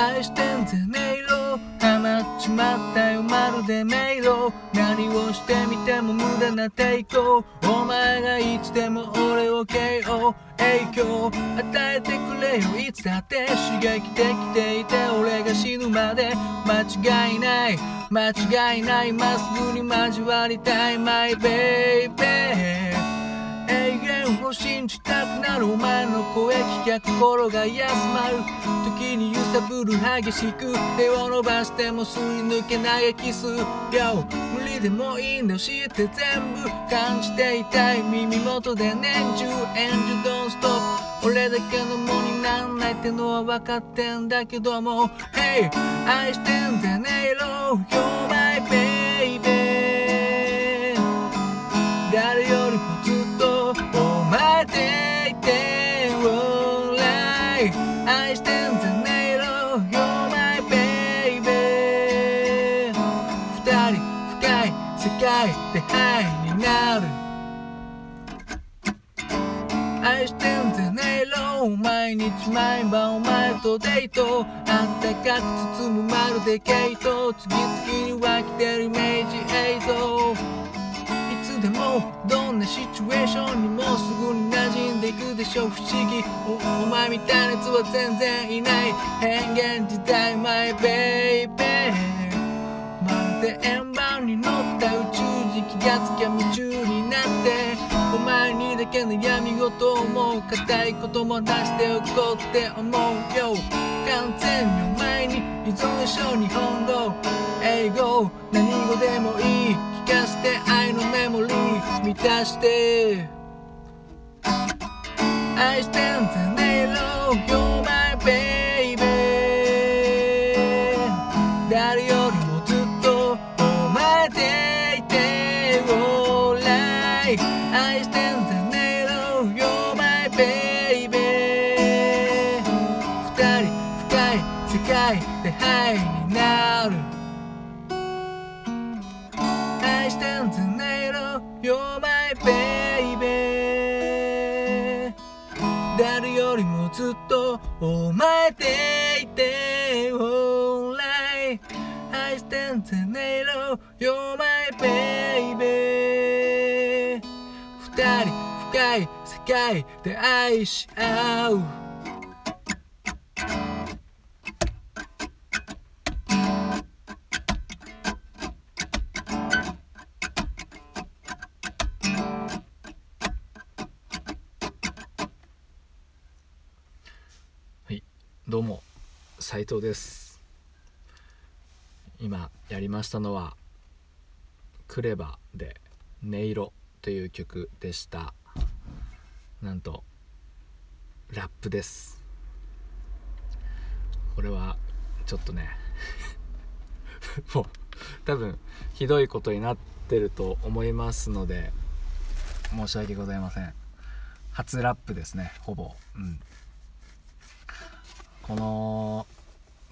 愛してんぜね。いろハマっちまったよまるで迷路。何をしてみても無駄な抵抗お前がいつでも俺を KO 影響与えてくれよ。いつだって刺激できていて俺が死ぬまで。間違いない。間違いない。まっすぐに交わりたい。My baby 信じたくなるお前の声聞きゃ心が休まる時に揺さぶる激しく手を伸ばしてもすり抜けないキス Yo 無理でもいいんだ知って全部感じていたい耳元で年中演じ Don't stop 俺だけのものになんないってのは分かってんだけども Hey 愛してんじゃねえろ世界でハイになる。愛してんじゃねえろ毎日毎晩お前とデート。あったかく包むまるで毛糸次々に湧き出るイメージ映像。いつでもどんなシチュエーションにもすぐに馴染んでいくでしょ。う不思議。お前みたいなやつは全然いない。変幻自在 My baby まるで円盤に乗った宇宙。がつきゃ夢中になってお前にだけ悩み事を思う硬いことも出しておこうって思うよ。完全にお前に依存でしょ日本語英語何語でもいい。聞かせて愛のメモリー。満たして。愛してんじゃねえろ。よ my baby 誰よりもずっとお前でいて Alright 愛してんじゃねえろ You're my baby 二人深い世界で愛し合う。斉藤です。今やりましたのは「クレバ」で「音色」という曲でした。なんとラップです。これはちょっとね もう多分ひどいことになってると思いますので申し訳ございません。初ラップですねほぼ。うん。この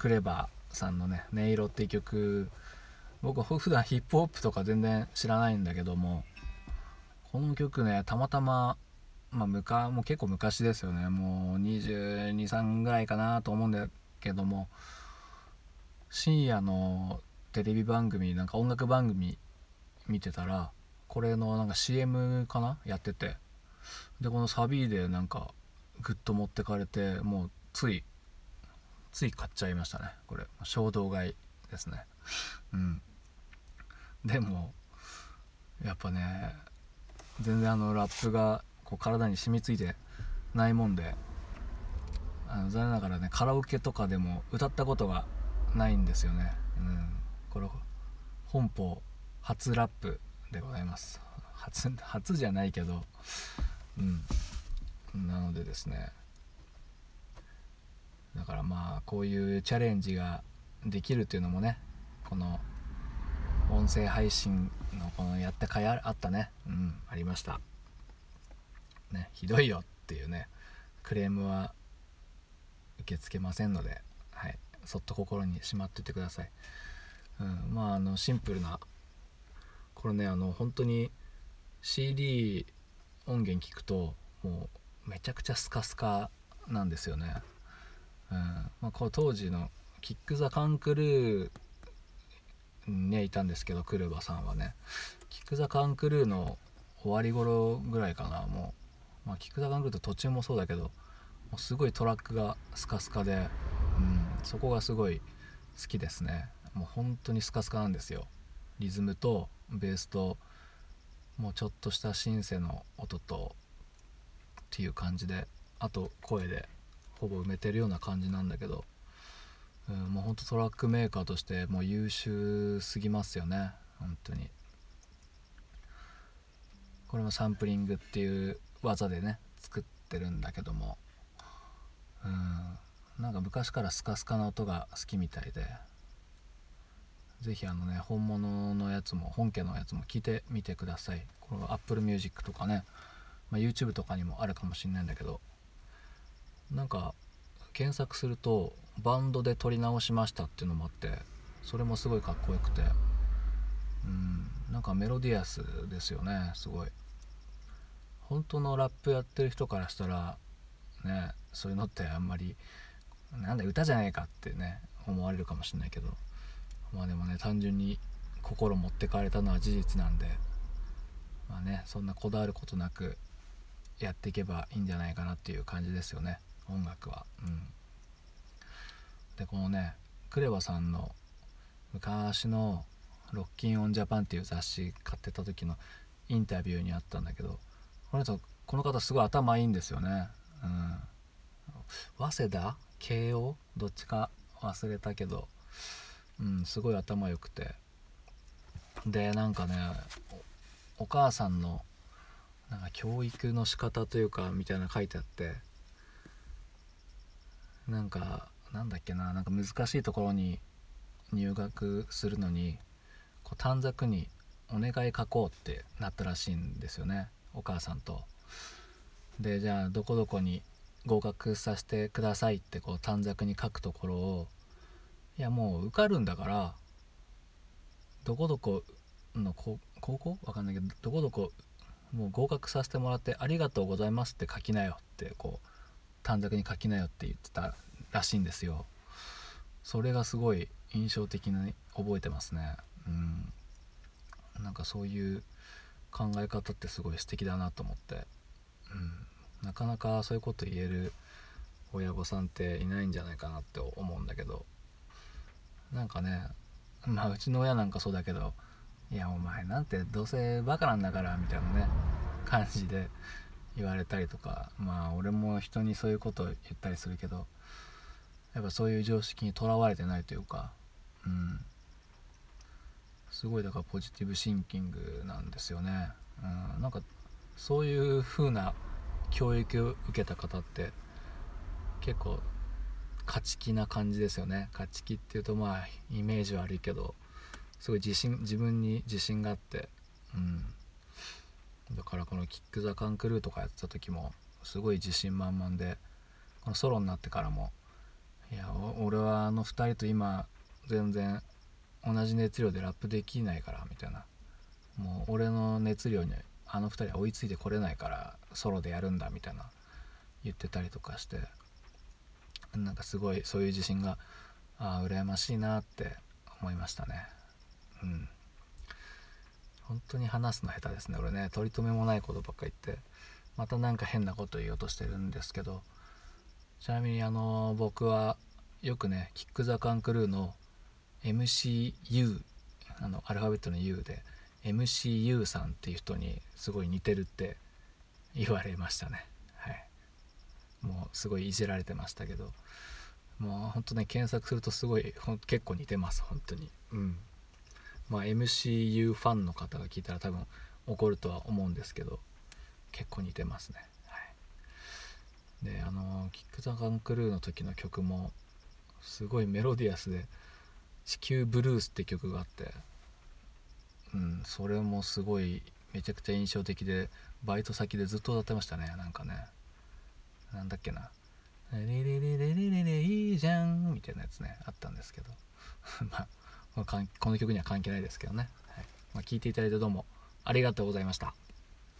クレバーさんのね「音色」っていう曲僕普段ヒップホップとか全然知らないんだけどもこの曲ねたまたままあむかもう結構昔ですよね。もう223ぐらいかなと思うんだけども深夜のテレビ番組なんか音楽番組見てたらこれのなんか CM かな？やってて。でこのサビでなんかグッと持ってかれてもうついつい買っちゃいましたね。これ。衝動買いですね。うん。でもやっぱね全然あのラップがこう体に染みついてないもんであの残念ながらねカラオケとかでも歌ったことがないんですよね、うん、これ本邦初ラップでございます。初初じゃないけど。うん。なのでですねだからまあこういうチャレンジができるっていうのもねこの音声配信のこのやった甲斐あったね。うんありました。ねひどいよっていうねクレームは受け付けませんので、はい、そっと心にしまっててください、うん、まああのシンプルなこれねあの本当に CD 音源聞くともうめちゃくちゃスカスカなんですよね、うん。まあ、こう当時のキック・ザ・カンクルーにねいたんですけどクルバさんはね。キック・ザ・カンクルーの終わり頃ぐらいかなもう、まあ、キック・ザ・カンクルーって途中もそうだけどもうすごいトラックがスカスカで、うん、そこがすごい好きですね。もう本当にスカスカなんですよ。リズムとベースともうちょっとしたシンセの音とっていう感じであと声で。ほぼ埋めてるような感じなんだけど、うん、もうほんとトラックメーカーとしてもう優秀すぎますよね。本当に。これもサンプリングっていう技でね作ってるんだけども。うんなんか昔からスカスカな音が好きみたいで。是非あのね本物のやつも本家のやつも聞いてみてください。これは Apple Music とかね、ま、YouTube とかにもあるかもしんないんだけど。なんか検索するとバンドで撮り直しましたっていうのもあってそれもすごいかっこよくて。うんなんかメロディアスですよねすごい。本当のラップやってる人からしたらねそういうのってあんまりなんだ歌じゃないかってね思われるかもしれないけど。まあでもね単純に心持ってかれたのは事実なんでまあねそんなこだわることなくやっていけばいいんじゃないかなっていう感じですよね。音楽は。うん。でこのねクレバさんの昔の「ロッキンオンジャパンっていう雑誌買ってた時のインタビューにあったんだけどこの人この方すごい頭いいんですよね。うん。早稲田？慶応どっちか忘れたけど。うんすごい頭良くて。でなんかねお母さんのなんか教育の仕方というかみたいな書いてあって。なんかなんだっけななんか難しいところに入学するのにこう短冊に「お願い書こう」ってなったらしいんですよねお母さんと。でじゃあどこどこに合格させてくださいってこう短冊に書くところをいやもう受かるんだからどこどこの高校？わかんないけどどこどこもう合格させてもらってありがとうございますって書きなよってこう短冊に書きなよって言ってたらしいんですよ。それがすごい印象的に覚えてますね。うん。なんかそういう考え方ってすごい素敵だなと思って、うん、なかなかそういうこと言える親御さんっていないんじゃないかなって思うんだけど。なんかねまあうちの親なんかそうだけどいやお前なんてどうせバカなんだからみたいなね感じで言われたりとかまあ俺も人にそういうことを言ったりするけどやっぱそういう常識にとらわれてないというかうん。すごいだからポジティブシンキングなんですよね、うん、なんかそういう風な教育を受けた方って結構勝ち気な感じですよね。勝ち気っていうとまあイメージ悪いけどすごい自信自分に自信があってうん。だからこのキック・ザ・カンクルーとかやってた時もすごい自信満々でこのソロになってからもいや俺はあの2人と今全然同じ熱量でラップできないからみたいな。もう俺の熱量にあの2人は追いついてこれないからソロでやるんだみたいな言ってたりとかしてなんかすごいそういう自信がああ羨ましいなって思いましたね。うん。本当に話すの下手ですね。俺ね取り留めもないことばっか言ってまたなんか変なこと言おうとしてるんですけどちなみにあの僕はよくねキック・ザ・カンクルーの MCU あのアルファベットの U で MCU さんっていう人にすごい似てるって言われましたね。はい。もうすごいいじられてましたけどもうほんとね検索するとすごい結構似てます本当に。うん。まあ MCU ファンの方が聞いたら多分怒るとは思うんですけど結構似てますね。はい。であのキック・ザ・カンクルーの時の曲もすごいメロディアスで「地球ブルース」って曲があってうんそれもすごいめちゃくちゃ印象的でバイト先でずっと歌ってましたねなんかね。なんだっけな「レレレレレレレいいじゃん」みたいなやつねあったんですけど。まあこの曲には関係ないですけどね、はいまあ、聞いていただいてどうもありがとうございました。